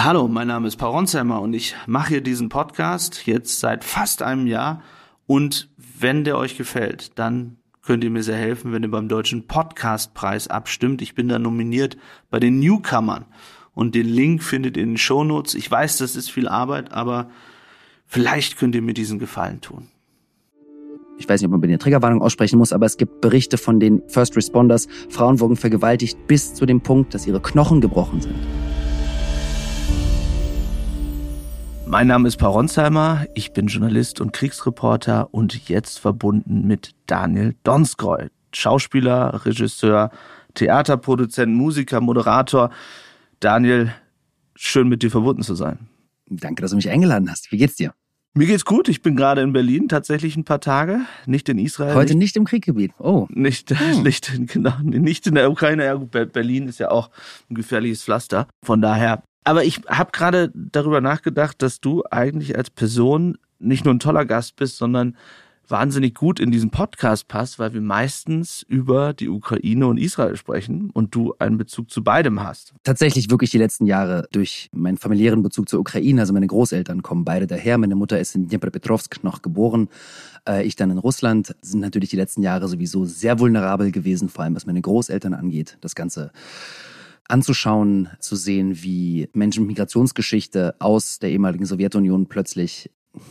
Hallo, mein Name ist Paul Ronsheimer und ich mache hier diesen Podcast jetzt seit fast einem Jahr. Und wenn der euch gefällt, dann könnt ihr mir sehr helfen, wenn ihr beim Deutschen Podcastpreis abstimmt. Ich bin da nominiert bei den Newcomern. Und den Link findet ihr in den Shownotes. Ich weiß, das ist viel Arbeit, aber vielleicht könnt ihr mir diesen Gefallen tun ich weiß nicht, ob man bei der Triggerwarnung aussprechen muss, aber es gibt Berichte von den First Responders, Frauen wurden vergewaltigt bis zu dem Punkt, dass ihre Knochen gebrochen sind. Mein Name ist Paul Ronsheimer, ich bin Journalist und Kriegsreporter und jetzt verbunden mit Daniel Donskoy, Schauspieler, Regisseur, Theaterproduzent, Musiker, Moderator. Daniel, schön mit dir verbunden zu sein. Danke, dass du mich eingeladen hast. Wie geht's dir? Mir geht's gut. Ich bin gerade in Berlin, tatsächlich ein paar Tage, nicht in Israel. Heute nicht, nicht im Krieggebiet. Oh. Nicht, hm. nicht, genau, nicht in der Ukraine. Ja, Berlin ist ja auch ein gefährliches Pflaster. Von daher. Aber ich habe gerade darüber nachgedacht, dass du eigentlich als Person nicht nur ein toller Gast bist, sondern wahnsinnig gut in diesen Podcast passt, weil wir meistens über die Ukraine und Israel sprechen und du einen Bezug zu beidem hast. Tatsächlich wirklich die letzten Jahre durch meinen familiären Bezug zur Ukraine. Also meine Großeltern kommen beide daher. Meine Mutter ist in Dnipropetrovsk noch geboren. Äh, ich dann in Russland. Sind natürlich die letzten Jahre sowieso sehr vulnerabel gewesen, vor allem was meine Großeltern angeht. Das Ganze anzuschauen, zu sehen, wie Menschen mit Migrationsgeschichte aus der ehemaligen Sowjetunion plötzlich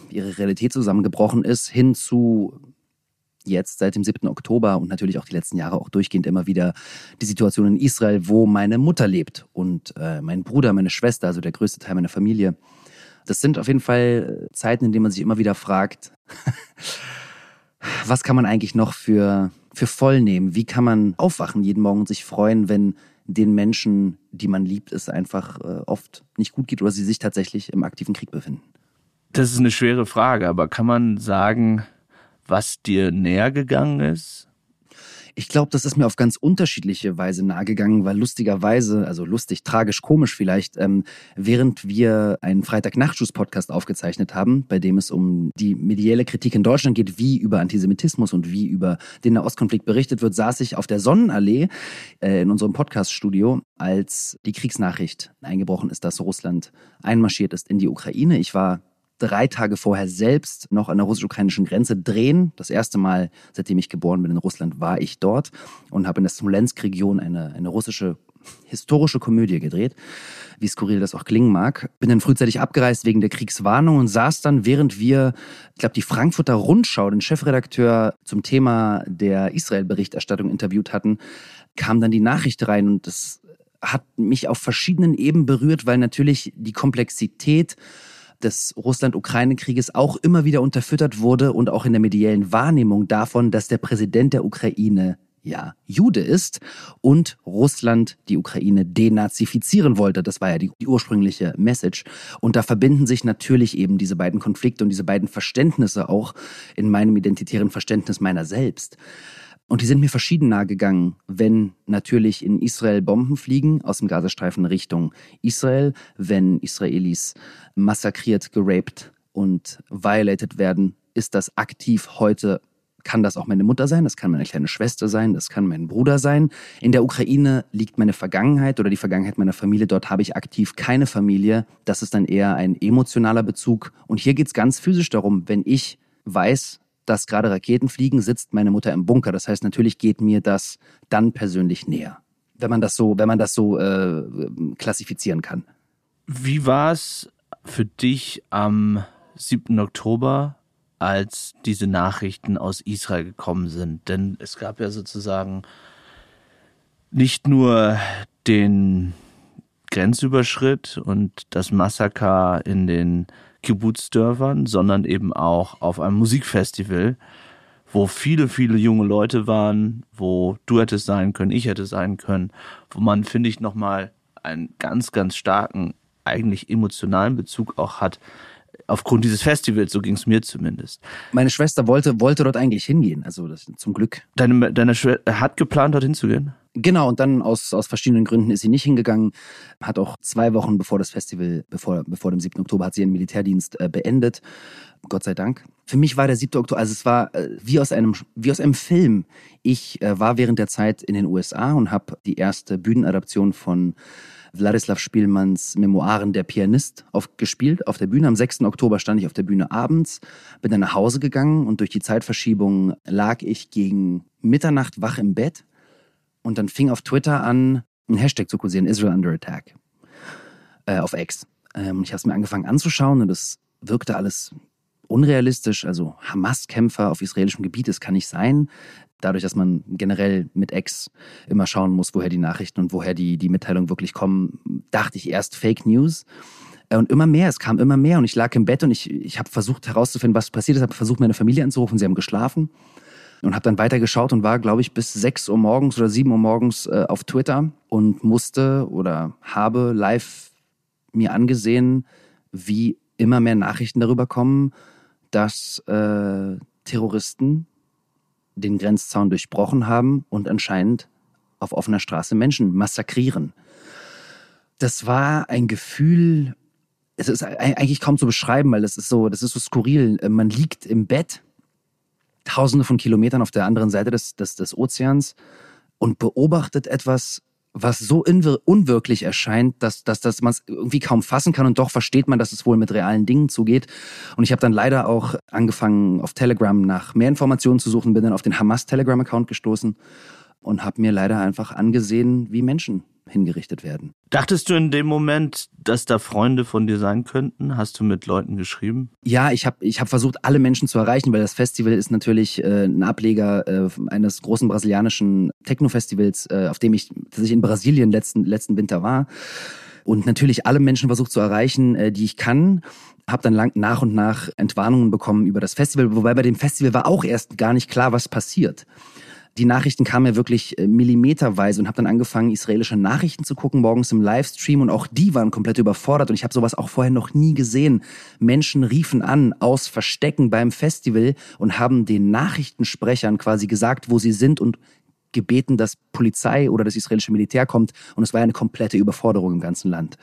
ihre Realität zusammengebrochen ist, hin zu jetzt seit dem 7. Oktober und natürlich auch die letzten Jahre auch durchgehend immer wieder die Situation in Israel, wo meine Mutter lebt und äh, mein Bruder, meine Schwester, also der größte Teil meiner Familie. Das sind auf jeden Fall Zeiten, in denen man sich immer wieder fragt, was kann man eigentlich noch für, für voll nehmen? Wie kann man aufwachen jeden Morgen und sich freuen, wenn den Menschen, die man liebt, es einfach äh, oft nicht gut geht oder sie sich tatsächlich im aktiven Krieg befinden? Das ist eine schwere Frage, aber kann man sagen, was dir näher gegangen ist? Ich glaube, das ist mir auf ganz unterschiedliche Weise nahegegangen, weil lustigerweise, also lustig, tragisch, komisch vielleicht, ähm, während wir einen Freitag-Nachtschuss-Podcast aufgezeichnet haben, bei dem es um die medielle Kritik in Deutschland geht, wie über Antisemitismus und wie über den Nahostkonflikt berichtet wird, saß ich auf der Sonnenallee äh, in unserem Podcast-Studio, als die Kriegsnachricht eingebrochen ist, dass Russland einmarschiert ist in die Ukraine. Ich war drei Tage vorher selbst noch an der russisch-ukrainischen Grenze drehen. Das erste Mal, seitdem ich geboren bin in Russland, war ich dort und habe in der Smolensk-Region eine, eine russische historische Komödie gedreht, wie skurril das auch klingen mag. Bin dann frühzeitig abgereist wegen der Kriegswarnung und saß dann, während wir, ich glaube, die Frankfurter Rundschau, den Chefredakteur zum Thema der Israel-Berichterstattung interviewt hatten, kam dann die Nachricht rein und das hat mich auf verschiedenen Ebenen berührt, weil natürlich die Komplexität des Russland-Ukraine-Krieges auch immer wieder unterfüttert wurde und auch in der mediellen Wahrnehmung davon, dass der Präsident der Ukraine ja Jude ist und Russland die Ukraine denazifizieren wollte. Das war ja die, die, ursprüngliche Message. Und da verbinden sich natürlich eben diese beiden Konflikte und diese beiden Verständnisse auch in meinem identitären Verständnis meiner selbst. Und die sind mir verschieden nahe gegangen, wenn natürlich in Israel Bomben fliegen aus dem Gazastreifen Richtung Israel, wenn Israelis massakriert, geraped und violated werden, ist das aktiv heute kann das auch meine Mutter sein, das kann meine kleine Schwester sein, das kann mein Bruder sein. In der Ukraine liegt meine Vergangenheit oder die Vergangenheit meiner Familie. Dort habe ich aktiv keine Familie. Das ist dann eher ein emotionaler Bezug. Und hier geht es ganz physisch darum, wenn ich weiß, dass gerade Raketen fliegen, sitzt meine Mutter im Bunker. Das heißt, natürlich geht mir das dann persönlich näher, wenn man das so, wenn man das so äh, klassifizieren kann. Wie war es für dich am 7. Oktober, als diese Nachrichten aus Israel gekommen sind? Denn es gab ja sozusagen nicht nur den Grenzüberschritt und das Massaker in den Kibbutzdörfern, sondern eben auch auf einem Musikfestival, wo viele, viele junge Leute waren, wo du hättest sein können, ich hätte sein können, wo man, finde ich, nochmal einen ganz, ganz starken, eigentlich emotionalen Bezug auch hat aufgrund dieses Festivals, so ging es mir zumindest. Meine Schwester wollte, wollte dort eigentlich hingehen, also das, zum Glück. Deine, deine Schwester hat geplant, dorthin zu gehen? Genau, und dann aus, aus verschiedenen Gründen ist sie nicht hingegangen. Hat auch zwei Wochen bevor das Festival, bevor, bevor dem 7. Oktober, hat sie ihren Militärdienst äh, beendet. Gott sei Dank. Für mich war der 7. Oktober, also es war äh, wie, aus einem, wie aus einem Film. Ich äh, war während der Zeit in den USA und habe die erste Bühnenadaption von Wladislav Spielmanns Memoiren Der Pianist aufgespielt auf der Bühne. Am 6. Oktober stand ich auf der Bühne abends, bin dann nach Hause gegangen und durch die Zeitverschiebung lag ich gegen Mitternacht wach im Bett und dann fing auf Twitter an, ein Hashtag zu kursieren, Israel Under Attack, äh, auf X. Ähm, ich habe es mir angefangen anzuschauen und es wirkte alles unrealistisch. Also Hamas-Kämpfer auf israelischem Gebiet, das kann nicht sein. Dadurch, dass man generell mit Ex immer schauen muss, woher die Nachrichten und woher die, die Mitteilungen wirklich kommen, dachte ich erst Fake News. Äh, und immer mehr, es kam immer mehr und ich lag im Bett und ich, ich habe versucht herauszufinden, was passiert ist, habe versucht, meine Familie anzurufen, sie haben geschlafen und habe dann weiter geschaut und war, glaube ich, bis 6 Uhr morgens oder 7 Uhr morgens äh, auf Twitter und musste oder habe live mir angesehen, wie immer mehr Nachrichten darüber kommen, dass äh, Terroristen den Grenzzaun durchbrochen haben und anscheinend auf offener Straße Menschen massakrieren. Das war ein Gefühl, es ist eigentlich kaum zu beschreiben, weil das ist so, das ist so skurril. Man liegt im Bett, tausende von Kilometern auf der anderen Seite des, des, des Ozeans und beobachtet etwas, was so unwirklich erscheint, dass, dass, dass man es irgendwie kaum fassen kann und doch versteht man, dass es wohl mit realen Dingen zugeht. Und ich habe dann leider auch angefangen, auf Telegram nach mehr Informationen zu suchen, bin dann auf den Hamas Telegram-Account gestoßen und habe mir leider einfach angesehen, wie Menschen hingerichtet werden. Dachtest du in dem Moment, dass da Freunde von dir sein könnten? Hast du mit Leuten geschrieben? Ja, ich habe ich hab versucht, alle Menschen zu erreichen, weil das Festival ist natürlich äh, ein Ableger äh, eines großen brasilianischen Techno-Festivals, äh, auf dem ich tatsächlich in Brasilien letzten, letzten Winter war. Und natürlich alle Menschen versucht zu erreichen, äh, die ich kann habe dann lang, nach und nach Entwarnungen bekommen über das Festival, wobei bei dem Festival war auch erst gar nicht klar, was passiert die Nachrichten kamen ja wirklich äh, millimeterweise und habe dann angefangen, israelische Nachrichten zu gucken, morgens im Livestream und auch die waren komplett überfordert und ich habe sowas auch vorher noch nie gesehen. Menschen riefen an aus Verstecken beim Festival und haben den Nachrichtensprechern quasi gesagt, wo sie sind und gebeten, dass Polizei oder das israelische Militär kommt. Und es war eine komplette Überforderung im ganzen Land,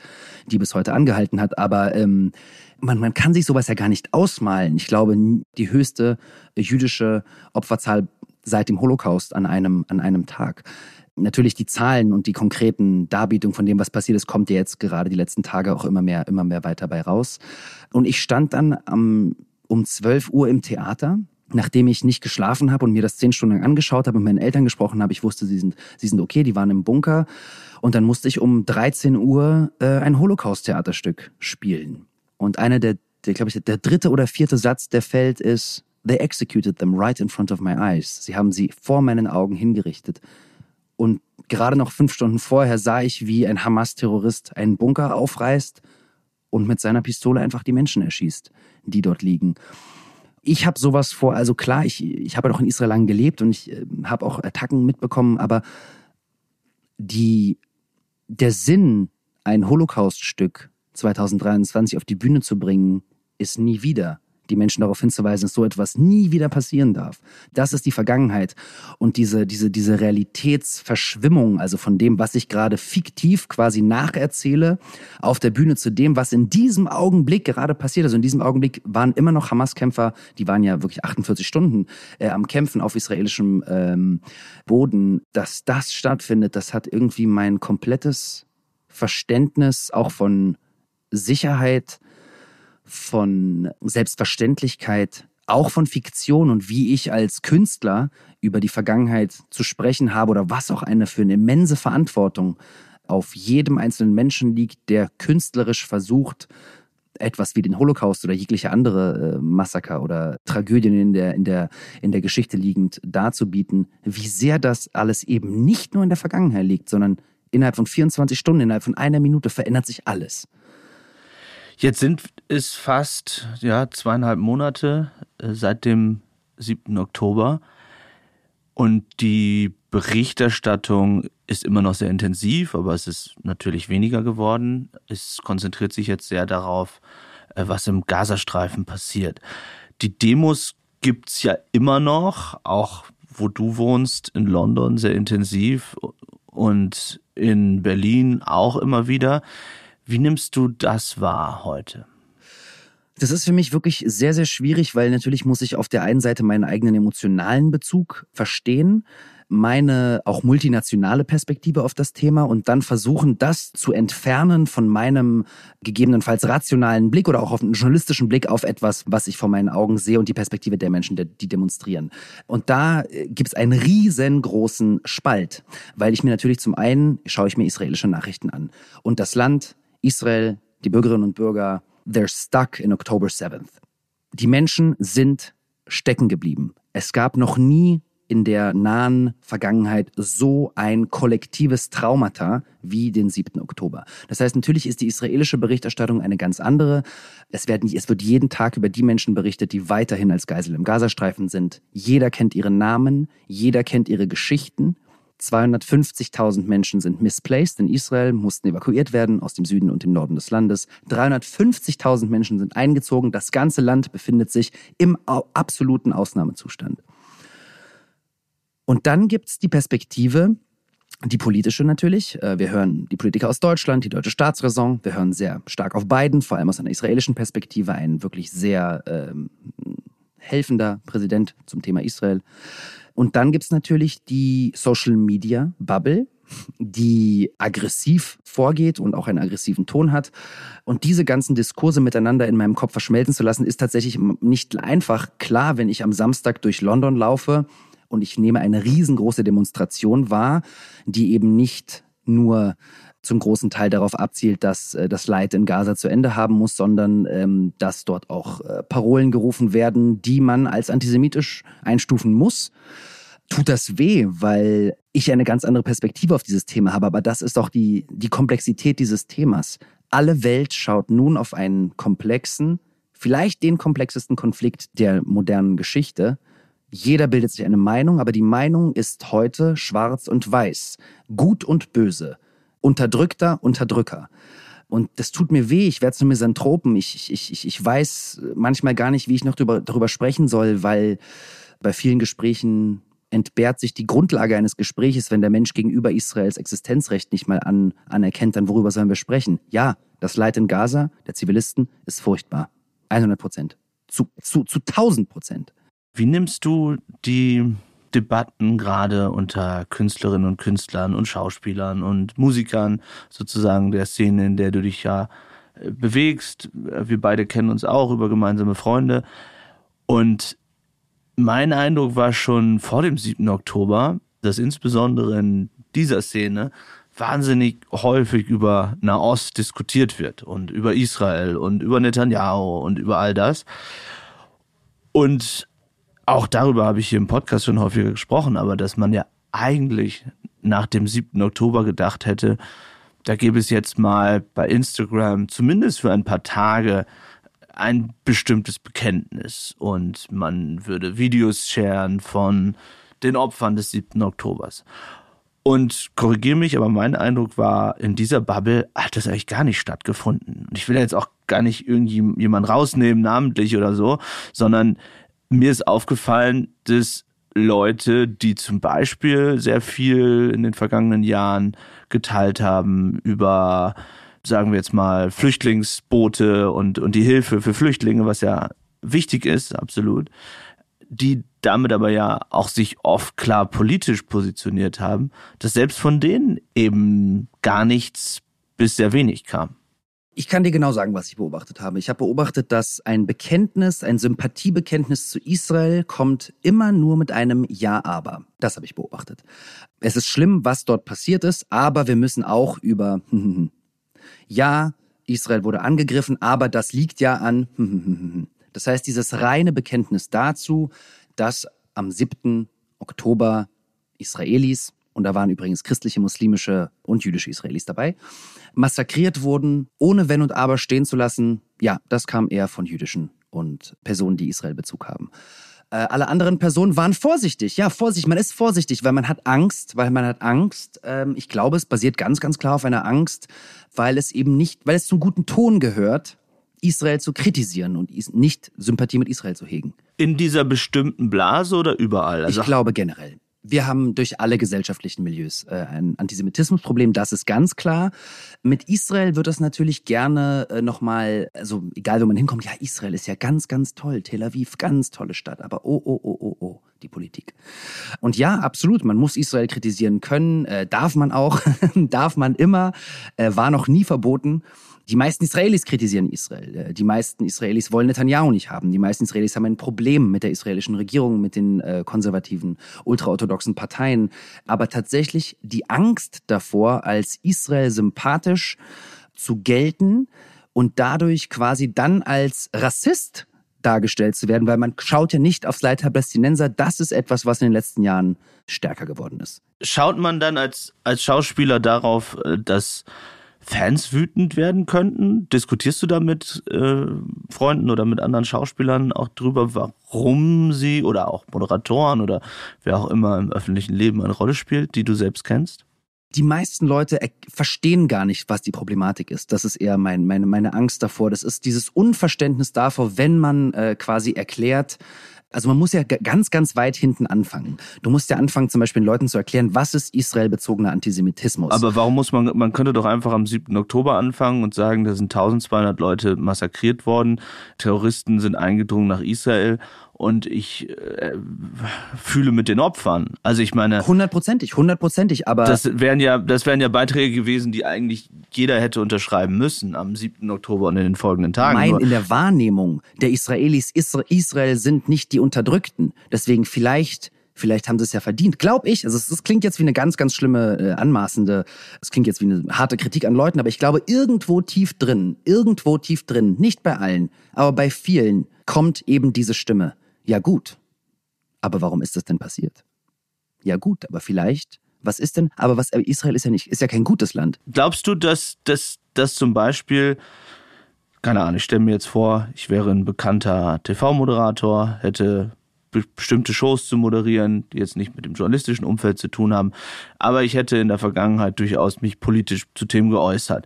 die bis heute angehalten hat. Aber ähm, man, man kann sich sowas ja gar nicht ausmalen. Ich glaube, die höchste jüdische Opferzahl seit dem Holocaust an einem, an einem Tag. Natürlich die Zahlen und die konkreten Darbietungen von dem, was passiert ist, kommt ja jetzt gerade die letzten Tage auch immer mehr, immer mehr weiter bei raus. Und ich stand dann am, um 12 Uhr im Theater nachdem ich nicht geschlafen habe und mir das zehn Stunden lang angeschaut habe und meinen Eltern gesprochen habe, ich wusste, sie sind, sie sind okay, die waren im Bunker. Und dann musste ich um 13 Uhr äh, ein Holocaust-Theaterstück spielen. Und einer der, der glaube ich, der dritte oder vierte Satz, der fällt, ist, They executed them right in front of my eyes. Sie haben sie vor meinen Augen hingerichtet. Und gerade noch fünf Stunden vorher sah ich, wie ein Hamas-Terrorist einen Bunker aufreißt und mit seiner Pistole einfach die Menschen erschießt, die dort liegen. Ich habe sowas vor, also klar, ich, ich habe ja noch in Israel lang gelebt und ich äh, habe auch Attacken mitbekommen, aber die, der Sinn, ein Holocaust-Stück 2023 auf die Bühne zu bringen, ist nie wieder die Menschen darauf hinzuweisen, dass so etwas nie wieder passieren darf. Das ist die Vergangenheit. Und diese, diese, diese Realitätsverschwimmung, also von dem, was ich gerade fiktiv quasi nacherzähle, auf der Bühne zu dem, was in diesem Augenblick gerade passiert. Also in diesem Augenblick waren immer noch Hamas-Kämpfer, die waren ja wirklich 48 Stunden äh, am Kämpfen auf israelischem ähm, Boden. Dass das stattfindet, das hat irgendwie mein komplettes Verständnis auch von Sicherheit, von Selbstverständlichkeit, auch von Fiktion und wie ich als Künstler über die Vergangenheit zu sprechen habe oder was auch eine für eine immense Verantwortung auf jedem einzelnen Menschen liegt, der künstlerisch versucht, etwas wie den Holocaust oder jegliche andere äh, Massaker oder Tragödien in der, in, der, in der Geschichte liegend darzubieten, wie sehr das alles eben nicht nur in der Vergangenheit liegt, sondern innerhalb von 24 Stunden, innerhalb von einer Minute verändert sich alles. Jetzt sind es fast ja, zweieinhalb Monate äh, seit dem 7. Oktober und die Berichterstattung ist immer noch sehr intensiv, aber es ist natürlich weniger geworden. Es konzentriert sich jetzt sehr darauf, äh, was im Gazastreifen passiert. Die Demos gibt es ja immer noch, auch wo du wohnst, in London sehr intensiv und in Berlin auch immer wieder. Wie nimmst du das wahr heute? Das ist für mich wirklich sehr, sehr schwierig, weil natürlich muss ich auf der einen Seite meinen eigenen emotionalen Bezug verstehen. meine auch multinationale Perspektive auf das Thema und dann versuchen, das zu entfernen von meinem gegebenenfalls rationalen Blick oder auch auf einen journalistischen Blick auf etwas, was ich vor meinen Augen sehe und die Perspektive der Menschen, die demonstrieren. Und da äh, gibt es einen riesengroßen Spalt, weil ich mir natürlich zum einen schaue ich mir israelische Nachrichten an und das Land Israel, die Bürgerinnen und Bürger, they're stuck in October 7th. Die Menschen sind stecken geblieben. Es gab noch nie in der nahen Vergangenheit so ein kollektives Traumata wie den 7. Oktober. Das heißt, natürlich ist die israelische Berichterstattung eine ganz andere. Es, werden, es wird jeden Tag über die Menschen berichtet, die weiterhin als Geisel im Gazastreifen sind. Jeder kennt ihre Namen, jeder kennt ihre Geschichten. 250.000 Menschen sind misplaced in Israel, mussten evakuiert werden aus dem Süden und dem Norden des Landes. 350.000 Menschen sind eingezogen. Das ganze Land befindet sich im absoluten Ausnahmezustand. Und dann gibt es die Perspektive, die politische natürlich. Äh, wir hören die Politiker aus Deutschland, die deutsche Staatsräson. Wir hören sehr stark auf Biden, vor allem aus einer israelischen Perspektive, ein wirklich sehr ähm, helfender Präsident zum Thema Israel. Und dann gibt es natürlich die Social Media Bubble, die aggressiv vorgeht und auch einen aggressiven Ton hat. Und diese ganzen Diskurse miteinander in meinem Kopf verschmelzen zu lassen, ist tatsächlich nicht einfach. Klar, wenn ich am Samstag durch London laufe und ich nehme eine riesengroße Demonstration wahr, die eben nicht nur zum großen Teil darauf abzielt, dass äh, das Leid in Gaza zu Ende haben muss, sondern ähm, dass dort auch äh, Parolen gerufen werden, die man als antisemitisch einstufen muss. Tut das weh, weil ich eine ganz andere Perspektive auf dieses Thema habe, aber das ist auch die, die Komplexität dieses Themas. Alle Welt schaut nun auf einen komplexen, vielleicht den komplexesten Konflikt der modernen Geschichte, jeder bildet sich eine Meinung, aber die Meinung ist heute schwarz und weiß, gut und böse, unterdrückter, Unterdrücker. Und das tut mir weh, ich werde zu Misanthropen. Ich, ich, ich, ich weiß manchmal gar nicht, wie ich noch darüber, darüber sprechen soll, weil bei vielen Gesprächen entbehrt sich die Grundlage eines Gespräches, wenn der Mensch gegenüber Israels Existenzrecht nicht mal an, anerkennt, dann worüber sollen wir sprechen? Ja, das Leid in Gaza der Zivilisten ist furchtbar. 100 Prozent. Zu, zu, zu 1000 Prozent. Wie nimmst du die Debatten gerade unter Künstlerinnen und Künstlern und Schauspielern und Musikern sozusagen der Szene, in der du dich ja äh, bewegst? Wir beide kennen uns auch über gemeinsame Freunde. Und mein Eindruck war schon vor dem 7. Oktober, dass insbesondere in dieser Szene wahnsinnig häufig über Nahost diskutiert wird und über Israel und über Netanyahu und über all das. Und auch darüber habe ich hier im Podcast schon häufiger gesprochen, aber dass man ja eigentlich nach dem 7. Oktober gedacht hätte, da gäbe es jetzt mal bei Instagram zumindest für ein paar Tage ein bestimmtes Bekenntnis und man würde Videos sharen von den Opfern des 7. Oktobers. Und korrigiere mich, aber mein Eindruck war, in dieser Bubble hat das eigentlich gar nicht stattgefunden. Und ich will jetzt auch gar nicht irgendjemand rausnehmen, namentlich oder so, sondern mir ist aufgefallen, dass Leute, die zum Beispiel sehr viel in den vergangenen Jahren geteilt haben über, sagen wir jetzt mal, Flüchtlingsboote und, und die Hilfe für Flüchtlinge, was ja wichtig ist, absolut, die damit aber ja auch sich oft klar politisch positioniert haben, dass selbst von denen eben gar nichts bis sehr wenig kam. Ich kann dir genau sagen, was ich beobachtet habe. Ich habe beobachtet, dass ein Bekenntnis, ein Sympathiebekenntnis zu Israel kommt immer nur mit einem Ja, aber. Das habe ich beobachtet. Es ist schlimm, was dort passiert ist, aber wir müssen auch über Ja, Israel wurde angegriffen, aber das liegt ja an Das heißt, dieses reine Bekenntnis dazu, dass am 7. Oktober Israelis und da waren übrigens christliche, muslimische und jüdische Israelis dabei, massakriert wurden, ohne Wenn und Aber stehen zu lassen, ja, das kam eher von jüdischen und Personen, die Israel Bezug haben. Äh, alle anderen Personen waren vorsichtig. Ja, Vorsicht, man ist vorsichtig, weil man hat Angst, weil man hat Angst. Ähm, ich glaube, es basiert ganz, ganz klar auf einer Angst, weil es eben nicht, weil es zum guten Ton gehört, Israel zu kritisieren und nicht Sympathie mit Israel zu hegen. In dieser bestimmten Blase oder überall? Also ich glaube generell Wir haben durch alle gesellschaftlichen Milieus äh, ein Antisemitismusproblem, das ist ganz klar. Mit Israel wird das natürlich gerne äh, nochmal, also egal wo man hinkommt, ja, Israel ist ja ganz, ganz toll, Tel Aviv, ganz tolle Stadt, aber oh, oh, oh, oh, oh, die Politik. Und ja, absolut, man muss Israel kritisieren können, äh, darf man auch, darf man immer, äh, war noch nie verboten. Die meisten Israelis kritisieren Israel. Äh, die meisten Israelis wollen Netanyahu nicht haben. Die meisten Israelis haben ein Problem mit der israelischen Regierung, mit den äh, konservativen, ultraorthodoxen Parteien. Aber tatsächlich die Angst davor, als Israel sympathisch zu gelten und dadurch quasi dann als Rassist dargestellt zu werden, weil man schaut ja nicht aufs Leiter Palästinenser. Das ist etwas, was in den letzten Jahren stärker geworden ist. Schaut man dann als, als Schauspieler darauf, äh, dass Fans wütend werden könnten? Diskutierst du da mit äh, Freunden oder mit anderen Schauspielern auch drüber, warum sie oder auch Moderatoren oder wer auch immer im öffentlichen Leben eine Rolle spielt, die du selbst kennst? Die meisten Leute verstehen gar nicht, was die Problematik ist. Das ist eher mein, meine, meine Angst davor. Das ist dieses Unverständnis davor, wenn man äh, quasi erklärt, also man muss ja ganz, ganz weit hinten anfangen. Du musst ja anfangen, zum Beispiel den Leuten zu erklären, was ist israelbezogener Antisemitismus. Aber warum muss man, man könnte doch einfach am 7. Oktober anfangen und sagen, da sind 1200 Leute massakriert worden, Terroristen sind eingedrungen nach Israel und ich äh, fühle mit den Opfern. Also ich meine hundertprozentig, hundertprozentig. Aber das wären ja, das wären ja Beiträge gewesen, die eigentlich jeder hätte unterschreiben müssen am 7. Oktober und in den folgenden Tagen. Nein, in der Wahrnehmung der Israelis, Israel sind nicht die Unterdrückten. Deswegen vielleicht Vielleicht haben sie es ja verdient, glaube ich. Also es, klingt jetzt wie eine ganz, ganz schlimme, äh, anmaßende, es klingt jetzt wie eine harte Kritik an Leuten, aber ich glaube, irgendwo tief drin, irgendwo tief drin, nicht bei allen, aber bei vielen, kommt eben diese Stimme. Ja gut, aber warum ist das denn passiert? Ja gut, aber vielleicht, was ist denn, aber was, Israel ist ja nicht, ist ja kein gutes Land. Glaubst du, dass, dass, dass zum Beispiel, keine Ahnung, ich stelle mir jetzt vor, ich wäre ein bekannter TV-Moderator, hätte bestimmte Shows zu moderieren, die jetzt nicht mit dem journalistischen Umfeld zu tun haben, aber ich hätte in der Vergangenheit durchaus mich politisch zu Themen geäußert.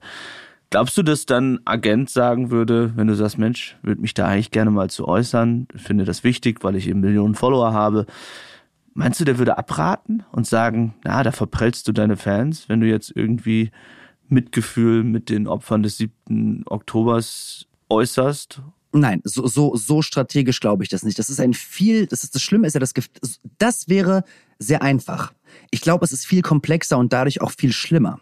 Glaubst du, dass dann Agent sagen würde, wenn du sagst, Mensch, würde mich da eigentlich gerne mal zu äußern, finde das wichtig, weil ich eben Millionen Follower habe. Meinst du, der würde abraten und sagen, na, da verprellst du deine Fans, wenn du jetzt irgendwie Mitgefühl mit den Opfern des 7. Oktobers äußerst? Nein, so, so, so strategisch glaube ich das nicht. Das ist ein viel, das ist das Schlimme ist ja das. Das wäre sehr einfach. Ich glaube, es ist viel komplexer und dadurch auch viel schlimmer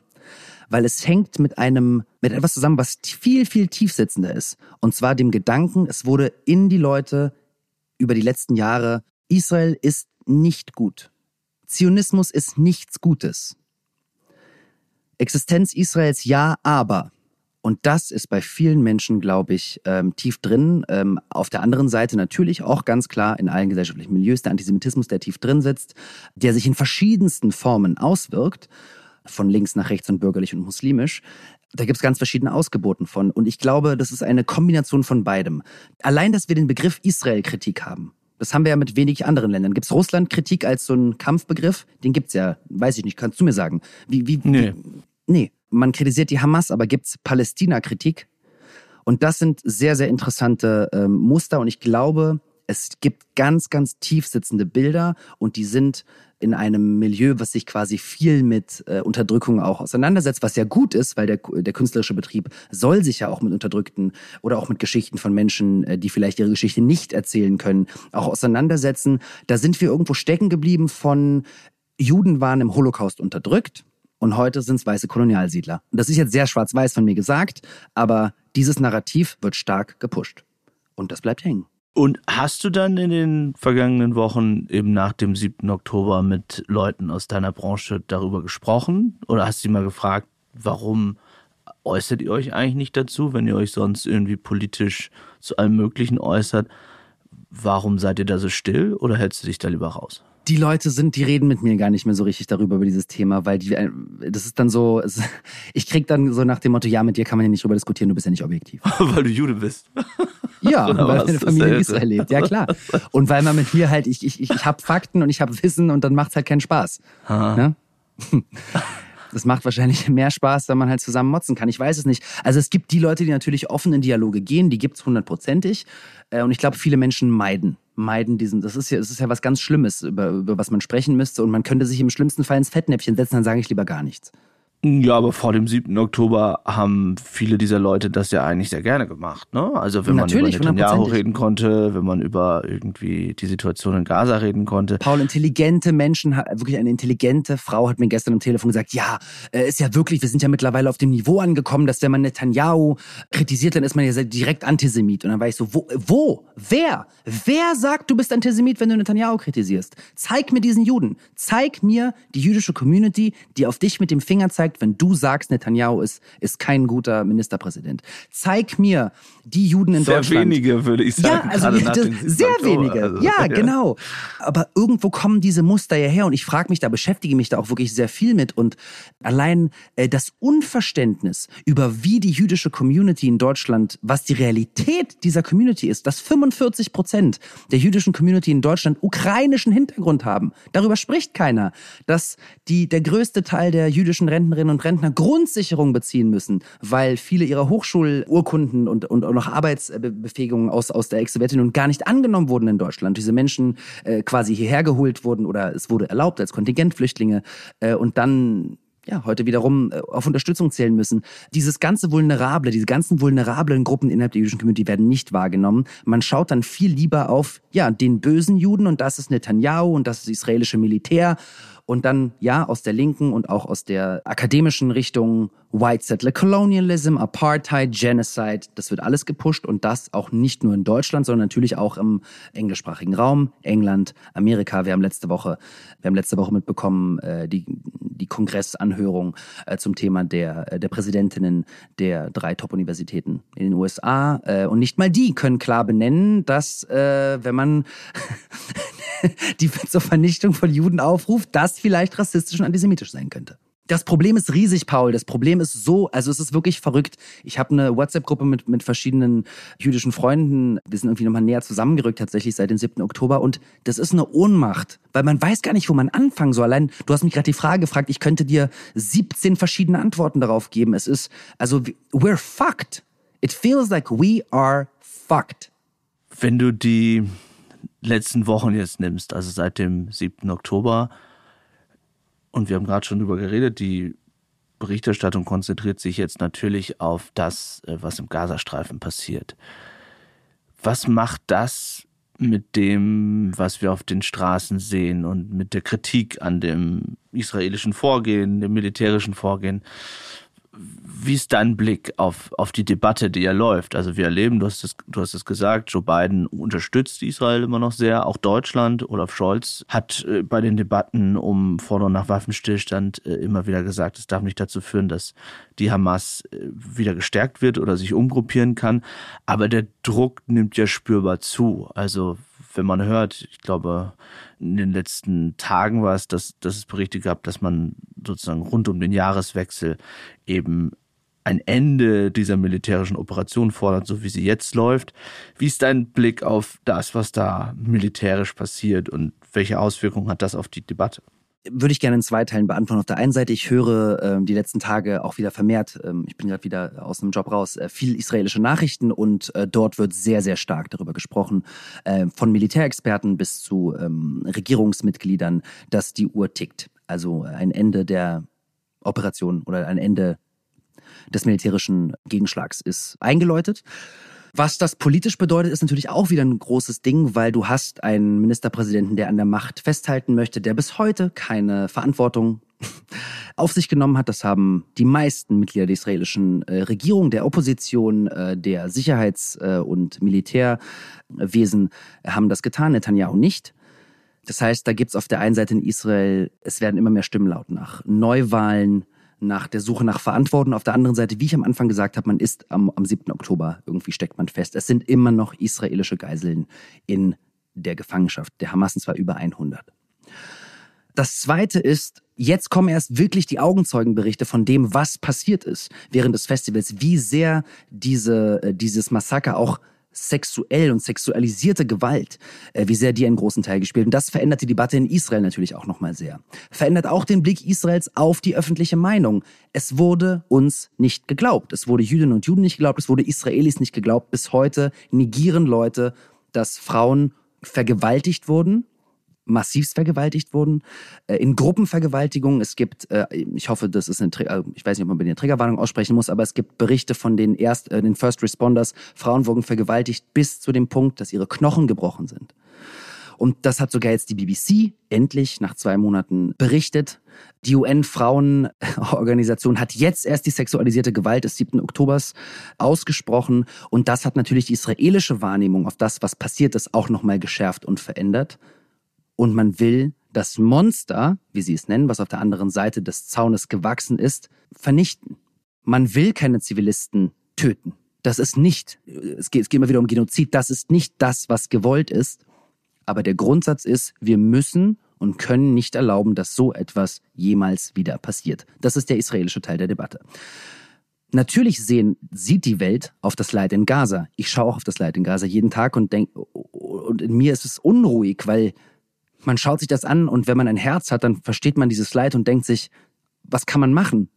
weil es hängt mit einem, mit etwas zusammen, was viel, viel tiefsitzender ist. Und zwar dem Gedanken, es wurde in die Leute über die letzten Jahre, Israel ist nicht gut. Zionismus ist nichts Gutes. Existenz Israels ja, aber. Und das ist bei vielen Menschen, glaube ich, ähm, tief drin. Ähm, auf der anderen Seite natürlich auch ganz klar in allen gesellschaftlichen Milieus der Antisemitismus, der tief drin sitzt, der sich in verschiedensten Formen auswirkt von links nach rechts und bürgerlich und muslimisch. Da gibt es ganz verschiedene Ausgeboten von. Und ich glaube, das ist eine Kombination von beidem. Allein, dass wir den Begriff Israel-Kritik haben, das haben wir ja mit wenig anderen Ländern. Gibt es Russland-Kritik als so einen Kampfbegriff? Den gibt's ja, weiß ich nicht, kannst du mir sagen. Wie, wie, nee. Wie, nee, man kritisiert die Hamas, aber gibt's Palästina-Kritik? Und das sind sehr, sehr interessante ähm, Muster. Und ich glaube, es gibt ganz, ganz tief sitzende Bilder und die sind in einem Milieu, was sich quasi viel mit äh, Unterdrückung auch auseinandersetzt, was ja gut ist, weil der, der künstlerische Betrieb soll sich ja auch mit Unterdrückten oder auch mit Geschichten von Menschen, äh, die vielleicht ihre Geschichte nicht erzählen können, auch auseinandersetzen. Da sind wir irgendwo stecken geblieben von Juden waren im Holocaust unterdrückt und heute sind es weiße Kolonialsiedler. Und das ist jetzt sehr schwarz-weiß von mir gesagt, aber dieses Narrativ wird stark gepusht. Und das bleibt hängen. Und hast du dann in den vergangenen Wochen eben nach dem 7. Oktober mit Leuten aus deiner Branche darüber gesprochen? Oder hast du sie mal gefragt, warum äußert ihr euch eigentlich nicht dazu, wenn ihr euch sonst irgendwie politisch zu allem Möglichen äußert? Warum seid ihr da so still oder hältst du dich da lieber raus? Die Leute sind, die reden mit mir gar nicht mehr so richtig darüber, über dieses Thema, weil die, äh, das ist dann so, es, ich krieg dann so nach dem Motto, ja, mit dir kann man ja nicht drüber diskutieren, du bist ja nicht objektiv. weil du Jude bist. Ja, weil meine Familie in Israel lebt, ja klar. Und weil man mit mir halt, ich, ich, ich habe Fakten und ich habe Wissen und dann macht's halt keinen Spaß. Ne? Das macht wahrscheinlich mehr Spaß, wenn man halt zusammen motzen kann. Ich weiß es nicht. Also es gibt die Leute, die natürlich offen in Dialoge gehen, die gibt es hundertprozentig. Äh, und ich glaube, viele Menschen meiden meiden diesen, das ist ja, das ist ja was ganz Schlimmes, über, über was man sprechen müsste und man könnte sich im schlimmsten Fall ins Fettnäpfchen setzen, dann sage ich lieber gar nichts. Ja, aber vor dem 7. Oktober haben viele dieser Leute das ja eigentlich sehr gerne gemacht. Ne? Also wenn man Natürlich, über Netanyahu reden konnte, wenn man über irgendwie die Situation in Gaza reden konnte. Paul, intelligente Menschen, wirklich eine intelligente Frau hat mir gestern am Telefon gesagt, ja, äh, ist ja wirklich, wir sind ja mittlerweile auf dem Niveau angekommen, dass wenn man Netanyahu kritisiert, dann ist man ja direkt Antisemit. Und dann war ich so, wo, wo, wer, wer sagt, du bist Antisemit, wenn du Netanyahu kritisierst? Zeig mir diesen Juden. Zeig mir die jüdische Community, die auf dich mit dem Finger zeigt, wenn du sagst, Netanyahu ist, ist kein guter Ministerpräsident. Zeig mir die Juden in sehr Deutschland. Sehr wenige, würde ich sagen. Ja, also sehr wenige. Also, ja, ja, genau. Aber irgendwo kommen diese Muster ja her und ich frage mich da, beschäftige mich da auch wirklich sehr viel mit und allein äh, das Unverständnis über wie die jüdische Community in Deutschland, was die Realität dieser Community ist, dass 45 Prozent der jüdischen Community in Deutschland ukrainischen Hintergrund haben. Darüber spricht keiner. Dass die, der größte Teil der jüdischen Rentnerinnen Rentnerinnen und Rentner Grundsicherung beziehen müssen, weil viele ihrer Hochschulurkunden und, und auch noch Arbeitsbefähigungen aus, aus der Ex-Sowjetunion gar nicht angenommen wurden in Deutschland. Diese Menschen äh, quasi hierher geholt wurden oder es wurde erlaubt als Kontingentflüchtlinge äh, und dann ja, heute wiederum äh, auf Unterstützung zählen müssen. Dieses ganze Vulnerable, diese ganzen vulnerablen Gruppen innerhalb der jüdischen Community werden nicht wahrgenommen. Man schaut dann viel lieber auf, ja, den bösen Juden und das ist Netanyahu und das ist das israelische Militär und dann ja aus der linken und auch aus der akademischen Richtung White Settler Colonialism, Apartheid, Genocide, das wird alles gepusht und das auch nicht nur in Deutschland, sondern natürlich auch im englischsprachigen Raum, England, Amerika. Wir haben letzte Woche, wir haben letzte Woche mitbekommen äh, die die Kongressanhörung äh, zum Thema der äh, der Präsidentinnen der drei Top-Universitäten in den USA äh, und nicht mal die können klar benennen, dass äh, wenn man die zur Vernichtung von Juden aufruft, das vielleicht rassistisch und antisemitisch sein könnte. Das Problem ist riesig, Paul. Das Problem ist so, also es ist wirklich verrückt. Ich habe eine WhatsApp-Gruppe mit, mit verschiedenen jüdischen Freunden. Wir sind irgendwie nochmal näher zusammengerückt tatsächlich seit dem 7. Oktober. Und das ist eine Ohnmacht, weil man weiß gar nicht, wo man anfangen soll. Allein, du hast mich gerade die Frage gefragt, ich könnte dir 17 verschiedene Antworten darauf geben. Es ist, also, we're fucked. It feels like we are fucked. Wenn du die letzten Wochen jetzt nimmst, also seit dem 7. Oktober, und wir haben gerade schon drüber geredet, die Berichterstattung konzentriert sich jetzt natürlich auf das, äh, was im Gazastreifen passiert. Was macht das mit dem, was wir auf den Straßen sehen und mit der Kritik an dem israelischen Vorgehen, dem militärischen Vorgehen? Wie ist dein Blick auf, auf die Debatte, die ja läuft? Also wir erleben, du hast, es, du hast es gesagt, Joe Biden unterstützt Israel immer noch sehr, auch Deutschland. Olaf Scholz hat äh, bei den Debatten um Forderung nach Waffenstillstand äh, immer wieder gesagt, es darf nicht dazu führen, dass die Hamas äh, wieder gestärkt wird oder sich umgruppieren kann. Aber der Druck nimmt ja spürbar zu. Also wenn man hört, ich glaube, in den letzten Tagen war es, dass, dass es Berichte gab, dass man sozusagen rund um den Jahreswechsel eben ein Ende dieser militärischen Operation fordert, so wie sie jetzt läuft. Wie ist dein Blick auf das, was da militärisch passiert und welche Auswirkungen hat das auf die Debatte? Würde ich gerne in zwei Teilen beantworten. Auf der einen Seite, ich höre ähm, die letzten Tage auch wieder vermehrt, ähm, ich bin gerade wieder aus einem Job raus, äh, viel israelische Nachrichten und äh, dort wird sehr, sehr stark darüber gesprochen, äh, von Militärexperten bis zu ähm, Regierungsmitgliedern, dass die Uhr tickt. Also ein Ende der Operation oder ein Ende des militärischen Gegenschlags ist eingeläutet. Was das politisch bedeutet, ist natürlich auch wieder ein großes Ding, weil du hast einen Ministerpräsidenten, der an der Macht festhalten möchte, der bis heute keine Verantwortung auf sich genommen hat. Das haben die meisten Mitglieder der israelischen äh, Regierung, der Opposition, äh, der Sicherheits- äh, und Militärwesen haben das getan, Netanyahu nicht. Das heißt, da gibt's auf der einen Seite in Israel, es werden immer mehr Stimmen laut nach Neuwahlen, nach der Suche nach Verantwortung. Auf der anderen Seite, wie ich am Anfang gesagt habe, man ist am, am 7. Oktober, irgendwie steckt man fest. Es sind immer noch israelische Geiseln in der Gefangenschaft. Der Hamas sind zwar über 100. Das zweite ist, jetzt kommen erst wirklich die Augenzeugenberichte von dem, was passiert ist während des Festivals, wie sehr diese, äh, dieses Massaker auch sexuell und sexualisierte Gewalt, äh, wie sehr die einen großen Teil gespielt. Und das verändert die Debatte in Israel natürlich auch nochmal sehr. Verändert auch den Blick Israels auf die öffentliche Meinung. Es wurde uns nicht geglaubt. Es wurde Jüdinnen und Juden nicht geglaubt. Es wurde Israelis nicht geglaubt. Bis heute negieren Leute, dass Frauen vergewaltigt wurden massivst vergewaltigt wurden, äh, in Gruppenvergewaltigungen. Es gibt, äh, ich hoffe, das ist eine, äh, ich weiß nicht, ob man eine Triggerwarnung aussprechen muss, aber es gibt Berichte von den erst, den First Responders. Frauen wurden vergewaltigt bis zu dem Punkt, dass ihre Knochen gebrochen sind. Und das hat sogar jetzt die BBC endlich nach zwei Monaten berichtet. Die UN-Frauenorganisation hat jetzt erst die sexualisierte Gewalt des 7. Oktobers ausgesprochen. Und das hat natürlich die israelische Wahrnehmung auf das, was passiert ist, auch nochmal geschärft und verändert und man will das Monster, wie sie es nennen, was auf der anderen Seite des Zaunes gewachsen ist, vernichten. Man will keine Zivilisten töten. Das ist nicht, es geht, es geht immer wieder um Genozid, das ist nicht das, was gewollt ist. Aber der Grundsatz ist, wir müssen und können nicht erlauben, dass so etwas jemals wieder passiert. Das ist der israelische Teil der Debatte. Natürlich sehen, sieht die Welt auf das Leid in Gaza. Ich schaue auch auf das Leid in Gaza jeden Tag und denke, und in mir ist es unruhig, weil man schaut sich das an und wenn man ein Herz hat, dann versteht man dieses Leid und denkt sich, was kann man machen?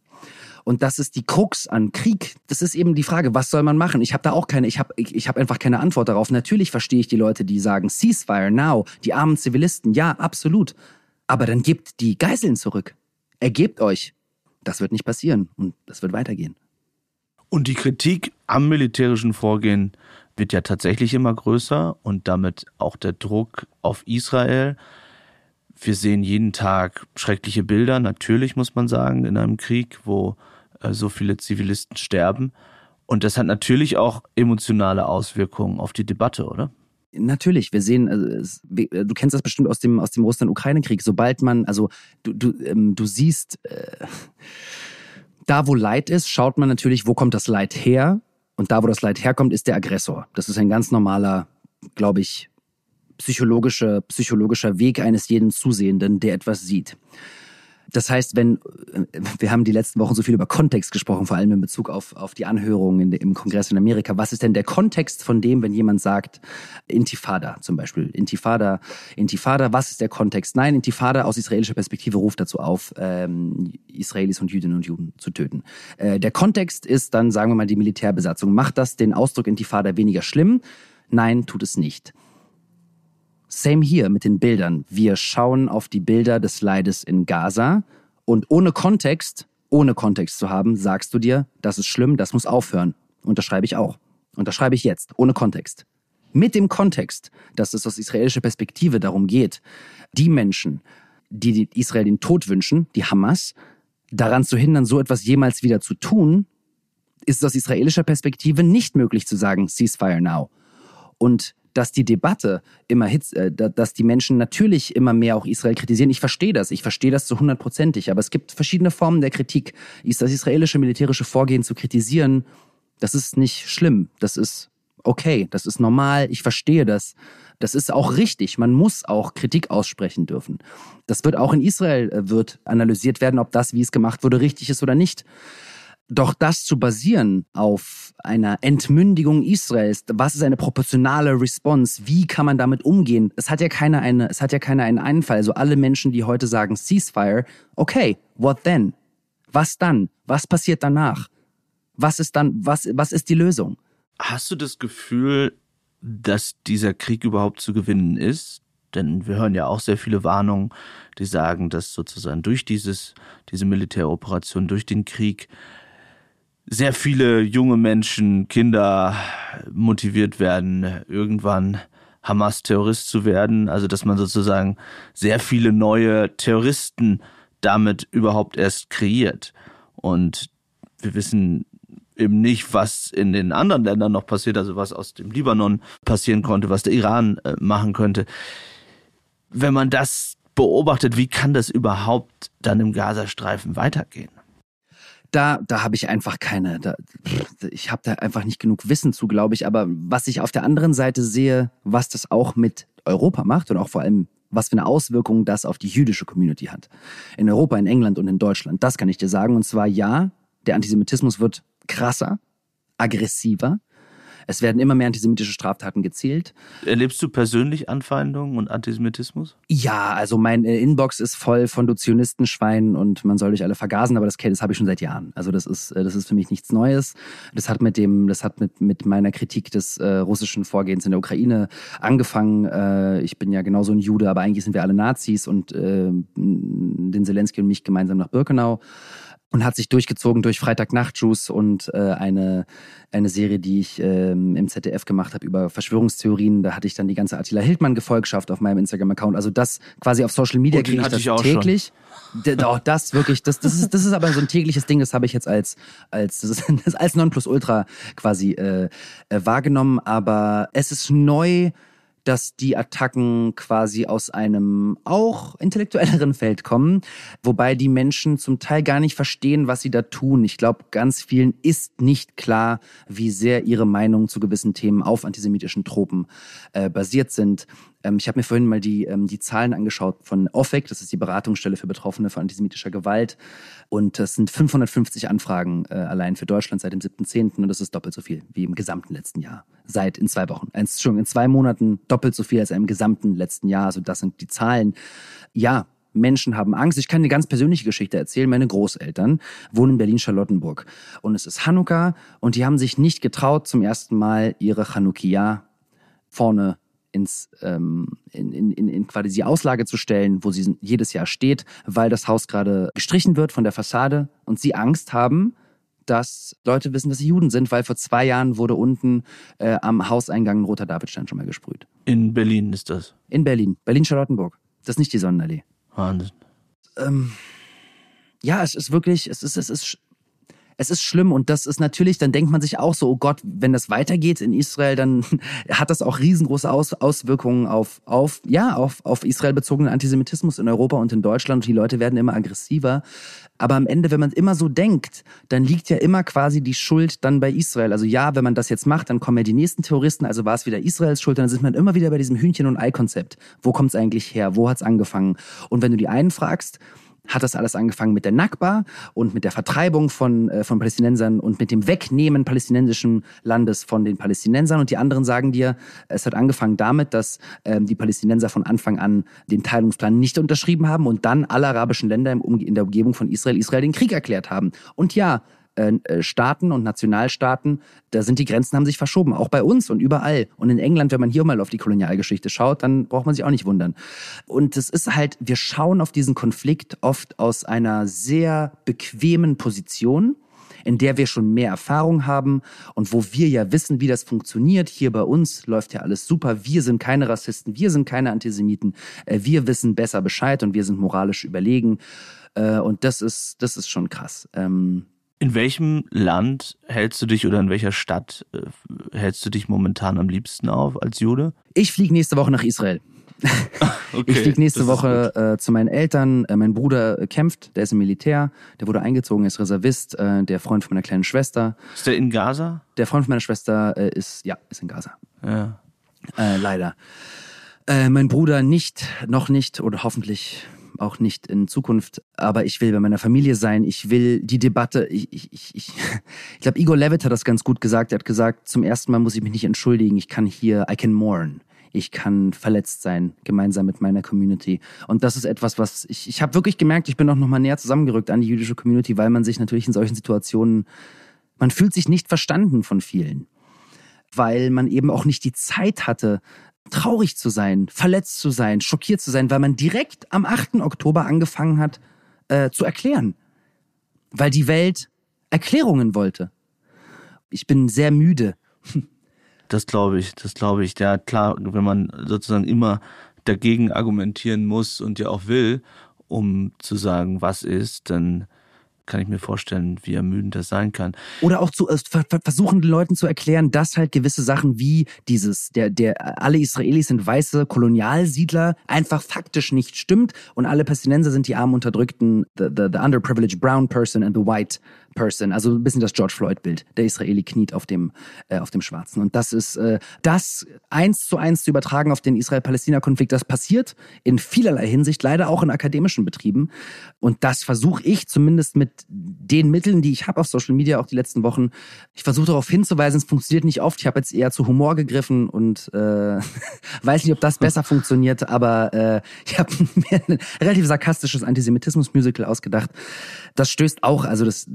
Und das ist die Krux an Krieg. Das ist eben die Frage, was soll man machen? Ich habe da auch keine, ich habe ich, ich hab einfach keine Antwort darauf. Natürlich verstehe ich die Leute, die sagen, Ceasefire now, die armen Zivilisten, ja, absolut. Aber dann gebt die Geiseln zurück. Ergebt euch. Das wird nicht passieren und das wird weitergehen. Und die Kritik am militärischen Vorgehen wird ja tatsächlich immer größer und damit auch der Druck auf Israel. Wir sehen jeden Tag schreckliche Bilder, natürlich muss man sagen, in einem Krieg, wo äh, so viele Zivilisten sterben. Und das hat natürlich auch emotionale Auswirkungen auf die Debatte, oder? Natürlich, wir sehen, also du kennst das bestimmt aus dem, aus dem Russland-Ukraine-Krieg. Sobald man, also du, du, ähm, du siehst, äh, da wo Leid ist, schaut man natürlich, wo kommt das Leid her und da, wo das Leid herkommt, ist der Aggressor. Das ist ein ganz normaler, glaube ich, psychologischer, psychologischer Weg eines jeden Zusehenden, der etwas sieht. Das heißt, wenn, wir haben die letzten Wochen so viel über Kontext gesprochen, vor allem in Bezug auf, auf die Anhörungen im Kongress in Amerika. Was ist denn der Kontext von dem, wenn jemand sagt, Intifada zum Beispiel? Intifada, Intifada, was ist der Kontext? Nein, Intifada aus israelischer Perspektive ruft dazu auf, ähm, Israelis und Jüdinnen und Juden zu töten. Äh, der Kontext ist dann, sagen wir mal, die Militärbesatzung. Macht das den Ausdruck Intifada weniger schlimm? Nein, tut es nicht. Same hier mit den Bildern. Wir schauen auf die Bilder des Leides in Gaza und ohne Kontext, ohne Kontext zu haben, sagst du dir, das ist schlimm, das muss aufhören. Und das schreibe ich auch. Und das schreibe ich jetzt, ohne Kontext. Mit dem Kontext, dass es aus israelischer Perspektive darum geht, die Menschen, die Israel den Tod wünschen, die Hamas, daran zu hindern, so etwas jemals wieder zu tun, ist es aus israelischer Perspektive nicht möglich zu sagen, Ceasefire now. Und dass die Debatte immer hitz, äh, dass die Menschen natürlich immer mehr auch Israel kritisieren. Ich verstehe das. Ich verstehe das zu hundertprozentig. Aber es gibt verschiedene Formen der Kritik. Das israelische militärische Vorgehen zu kritisieren, das ist nicht schlimm. Das ist okay. Das ist normal. Ich verstehe das. Das ist auch richtig. Man muss auch Kritik aussprechen dürfen. Das wird auch in Israel äh, wird analysiert werden, ob das, wie es gemacht wurde, richtig ist oder nicht. Doch das zu basieren auf einer Entmündigung Israels, was ist eine proportionale Response, wie kann man damit umgehen? Es hat ja keiner eine, es hat ja keiner einen Einfall. Also alle Menschen, die heute sagen Ceasefire, okay, what then? Was dann? Was passiert danach? Was ist dann, was, was ist die Lösung? Hast du das Gefühl, dass dieser Krieg überhaupt zu gewinnen ist? Denn wir hören ja auch sehr viele Warnungen, die sagen, dass sozusagen durch dieses, diese Militäroperation, durch den Krieg sehr viele junge Menschen, Kinder motiviert werden, irgendwann Hamas-Terrorist zu werden. Also dass man sozusagen sehr viele neue Terroristen damit überhaupt erst kreiert. Und wir wissen eben nicht, was in den anderen Ländern noch passiert, also was aus dem Libanon passieren konnte, was der Iran äh, machen könnte. Wenn man das beobachtet, wie kann das überhaupt dann im Gazastreifen weitergehen? Da, da habe ich einfach keine, da, ich habe da einfach nicht genug Wissen zu, glaube ich. Aber was ich auf der anderen Seite sehe, was das auch mit Europa macht und auch vor allem, was für eine Auswirkung das auf die jüdische Community hat. In Europa, in England und in Deutschland. Das kann ich dir sagen. Und zwar ja, der Antisemitismus wird krasser, aggressiver. Es werden immer mehr antisemitische Straftaten gezählt. Erlebst du persönlich Anfeindungen und Antisemitismus? Ja, also mein äh, Inbox ist voll von du Zionistenschweinen und man soll euch alle vergasen, aber das, das habe ich schon seit Jahren. Also das ist, äh, das ist für mich nichts Neues. Das hat mit dem, das hat mit, mit meiner Kritik des äh, russischen Vorgehens in der Ukraine angefangen. Äh, ich bin ja genauso ein Jude, aber eigentlich sind wir alle Nazis und äh, den Zelensky und mich gemeinsam nach Birkenau und hat sich durchgezogen durch Freitagnacht-Juice und äh, eine, eine Serie, die ich ähm, im ZDF gemacht habe über Verschwörungstheorien. Da hatte ich dann die ganze Attila Hildmann-Gefolgschaft auf meinem Instagram-Account. Also das quasi auf Social Media kriege ich das ich täglich. Auch das wirklich, das, das, ist, das ist aber so ein tägliches Ding, das habe ich jetzt als, als, das ist, das als Nonplusultra quasi äh, äh, wahrgenommen. Aber es ist neu dass die Attacken quasi aus einem auch intellektuelleren Feld kommen, wobei die Menschen zum Teil gar nicht verstehen, was sie da tun. Ich glaube, ganz vielen ist nicht klar, wie sehr ihre Meinungen zu gewissen Themen auf antisemitischen Tropen äh, basiert sind. Ähm, ich habe mir vorhin mal die, ähm, die Zahlen angeschaut von OFEC, das ist die Beratungsstelle für Betroffene von antisemitischer Gewalt. Und das sind 550 Anfragen äh, allein für Deutschland seit dem 7.10. Und das ist doppelt so viel wie im gesamten letzten Jahr. Seit in zwei Wochen. Entschuldigung, in zwei Monaten doppelt so viel als im gesamten letzten Jahr. Also das sind die Zahlen. Ja, Menschen haben Angst. Ich kann eine ganz persönliche Geschichte erzählen. Meine Großeltern wohnen in Berlin-Charlottenburg. Und es ist Hanukkah und die haben sich nicht getraut, zum ersten Mal ihre Chanukia vorne ins, ähm, in, in, in, in quasi die Auslage zu stellen, wo sie jedes Jahr steht, weil das Haus gerade gestrichen wird von der Fassade und sie Angst haben, dass Leute wissen, dass sie Juden sind, weil vor zwei Jahren wurde unten äh, am Hauseingang ein roter Davidstein schon mal gesprüht. In Berlin ist das? In Berlin. Berlin-Charlottenburg. Das ist nicht die Sonnenallee. Wahnsinn. Ähm, ja, es ist wirklich, es ist, es ist es ist schlimm und das ist natürlich, dann denkt man sich auch so, oh Gott, wenn das weitergeht in Israel, dann hat das auch riesengroße Aus Auswirkungen auf, auf, ja, auf, auf Israel bezogenen Antisemitismus in Europa und in Deutschland und die Leute werden immer aggressiver. Aber am Ende, wenn man immer so denkt, dann liegt ja immer quasi die Schuld dann bei Israel. Also ja, wenn man das jetzt macht, dann kommen ja die nächsten Terroristen, also war es wieder Israels Schuld, dann sind man immer wieder bei diesem Hühnchen- und Ei-Konzept. Wo kommt es eigentlich her? Wo hat es angefangen? Und wenn du die einen fragst, hat das alles angefangen mit der Nakba und mit der Vertreibung von, äh, von Palästinensern und mit dem Wegnehmen palästinensischen Landes von den Palästinensern. Und die anderen sagen dir, es hat angefangen damit, dass ähm, die Palästinenser von Anfang an den Teilungsplan nicht unterschrieben haben und dann alle arabischen Länder im, in der Umgebung von Israel Israel den Krieg erklärt haben. Und ja, äh, äh, Staaten und Nationalstaaten, da sind die Grenzen haben sich verschoben, auch bei uns und überall. Und in England, wenn man hier mal auf die Kolonialgeschichte schaut, dann braucht man sich auch nicht wundern. Und es ist halt, wir schauen auf diesen Konflikt oft aus einer sehr bequemen Position in der wir schon mehr Erfahrung haben und wo wir ja wissen, wie das funktioniert. Hier bei uns läuft ja alles super. Wir sind keine Rassisten, wir sind keine Antisemiten. Äh, wir wissen besser Bescheid und wir sind moralisch überlegen. Und das ist, das ist schon krass. In welchem Land hältst du dich oder in welcher Stadt äh, hältst du dich momentan am liebsten auf als Jude? Ich fliege nächste Woche nach Israel. Okay, ich fliege nächste Woche äh, zu meinen Eltern. Äh, mein Bruder äh, kämpft, der ist im Militär, der wurde eingezogen, ist Reservist, äh, der Freund von meiner kleinen Schwester. Ist der in Gaza? Der Freund von meiner Schwester ist, ja, ist in Gaza. Ja. leider. mein Bruder nicht, noch nicht oder hoffentlich auch nicht in Zukunft. Aber ich will bei meiner Familie sein. Ich will die Debatte. Ich, ich, ich, ich glaube, Igor Levitt hat das ganz gut gesagt. Er hat gesagt, zum ersten Mal muss ich mich nicht entschuldigen. Ich kann hier, I can mourn. Ich kann verletzt sein, gemeinsam mit meiner Community. Und das ist etwas, was ich, ich habe wirklich gemerkt, ich bin auch noch mal näher zusammengerückt an die jüdische Community, weil man sich natürlich in solchen Situationen, man fühlt sich nicht verstanden von vielen weil man eben auch nicht die Zeit hatte, traurig zu sein, verletzt zu sein, schockiert zu sein, weil man direkt am 8. Oktober angefangen hat äh, zu erklären. Weil die Welt Erklärungen wollte. Ich bin sehr müde. Das glaube ich, das glaube ich. Ja, klar, wenn man sozusagen immer dagegen argumentieren muss und ja auch will, um zu sagen, was ist, dann kann ich mir vorstellen, wie ermüdend das sein kann. Oder auch zu äh, versuchen, den Leuten zu erklären, dass halt gewisse Sachen wie dieses, der, der, alle Israelis sind weiße Kolonialsiedler, einfach faktisch nicht stimmt und alle Palästinenser sind die armen Unterdrückten, the, the, the underprivileged brown person and the white Person, also ein bisschen das George Floyd-Bild. Der Israeli kniet auf dem, äh, auf dem Schwarzen. Und das ist äh, das eins zu eins zu übertragen auf den Israel-Palästina-Konflikt. Das passiert in vielerlei Hinsicht, leider auch in akademischen Betrieben. Und das versuche ich zumindest mit den Mitteln, die ich habe auf Social Media, auch die letzten Wochen. Ich versuche darauf hinzuweisen, es funktioniert nicht oft. Ich habe jetzt eher zu Humor gegriffen und äh, weiß nicht, ob das besser funktioniert, aber äh, ich habe mir ein relativ sarkastisches Antisemitismus-Musical ausgedacht. Das stößt auch, also das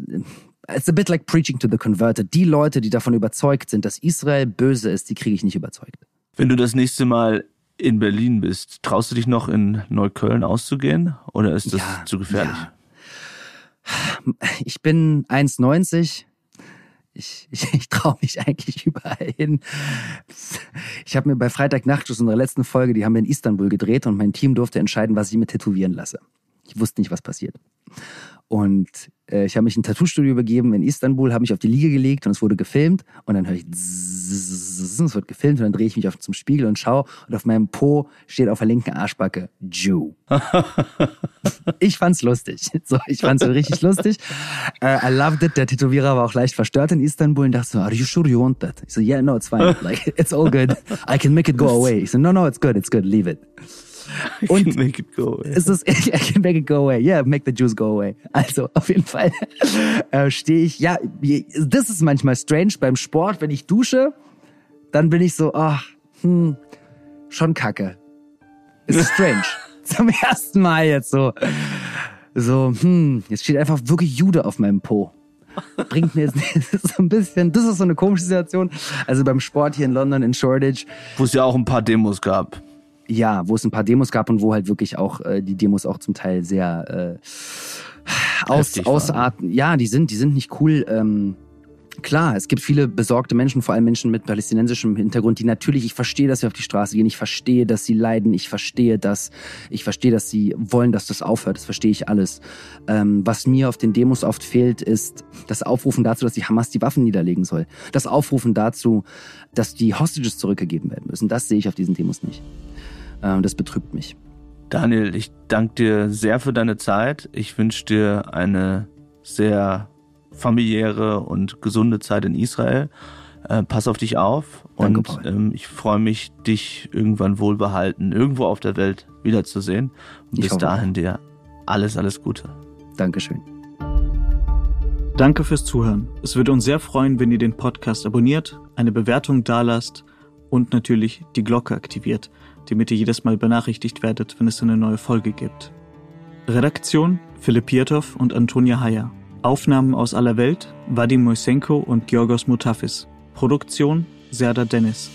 It's a bit like preaching to the converted. Die Leute, die davon überzeugt sind, dass Israel böse ist, die kriege ich nicht überzeugt. Wenn du das nächste Mal in Berlin bist, traust du dich noch in Neukölln auszugehen oder ist das ja, zu gefährlich? Ja. Ich bin 1,90. Ich, ich, ich traue mich eigentlich überall hin. Ich habe mir bei Freitagnacht, das unserer letzten Folge, die haben wir in Istanbul gedreht und mein Team durfte entscheiden, was ich mir tätowieren lasse. Ich wusste nicht, was passiert. Und äh, ich habe mich in ein Tattoo-Studio begeben in Istanbul, habe mich auf die Liege gelegt und es wurde gefilmt. Und dann höre ich, zzz, es wird gefilmt und dann drehe ich mich auf zum Spiegel und schaue. Und auf meinem Po steht auf der linken Arschbacke Jew. ich fand's lustig. So, ich fand's richtig lustig. Uh, I loved it. Der Tätowierer war auch leicht verstört in Istanbul und dachte so, are you sure you want that? Ich so, yeah, no, it's fine. Like, it's all good. I can make it go away. Ich so, no, no, it's good, it's good, leave it. Und make it go away. Ist das, I can make it go away. Yeah, make the juice go away. Also auf jeden Fall äh, stehe ich. Ja, das ist manchmal strange beim Sport, wenn ich dusche, dann bin ich so, ach, hm, schon kacke. Ist strange. Zum ersten Mal jetzt so. So, hm, jetzt steht einfach wirklich Jude auf meinem Po bringt mir jetzt ist so ein bisschen, das ist so eine komische Situation. Also beim Sport hier in London, in Shoreditch. Wo es ja auch ein paar Demos gab. Ja, wo es ein paar Demos gab und wo halt wirklich auch äh, die Demos auch zum Teil sehr äh, aus, ausarten. Ja, die sind, die sind nicht cool. Ähm, Klar, es gibt viele besorgte Menschen, vor allem Menschen mit palästinensischem Hintergrund, die natürlich, ich verstehe, dass sie auf die Straße gehen, ich verstehe, dass sie leiden, ich verstehe dass ich verstehe, dass sie wollen, dass das aufhört, das verstehe ich alles. Ähm, was mir auf den Demos oft fehlt, ist das Aufrufen dazu, dass die Hamas die Waffen niederlegen soll. Das Aufrufen dazu, dass die Hostages zurückgegeben werden müssen. Das sehe ich auf diesen Demos nicht. Ähm, das betrübt mich. Daniel, ich danke dir sehr für deine Zeit. Ich wünsche dir eine sehr familiäre und gesunde Zeit in Israel. Äh, pass auf dich auf Danke, und ähm, ich freue mich, dich irgendwann wohlbehalten, irgendwo auf der Welt wiederzusehen. Und bis dahin dir alles, alles Gute. Dankeschön. Danke fürs Zuhören. Es würde uns sehr freuen, wenn ihr den Podcast abonniert, eine Bewertung dalasst und natürlich die Glocke aktiviert damit ihr jedes Mal benachrichtigt werdet, wenn es eine neue Folge gibt. Redaktion Philipp Pietow und Antonia Heyer. Aufnahmen aus aller Welt Vadim Moisenko und Georgos Mutafis. Produktion Serda Dennis.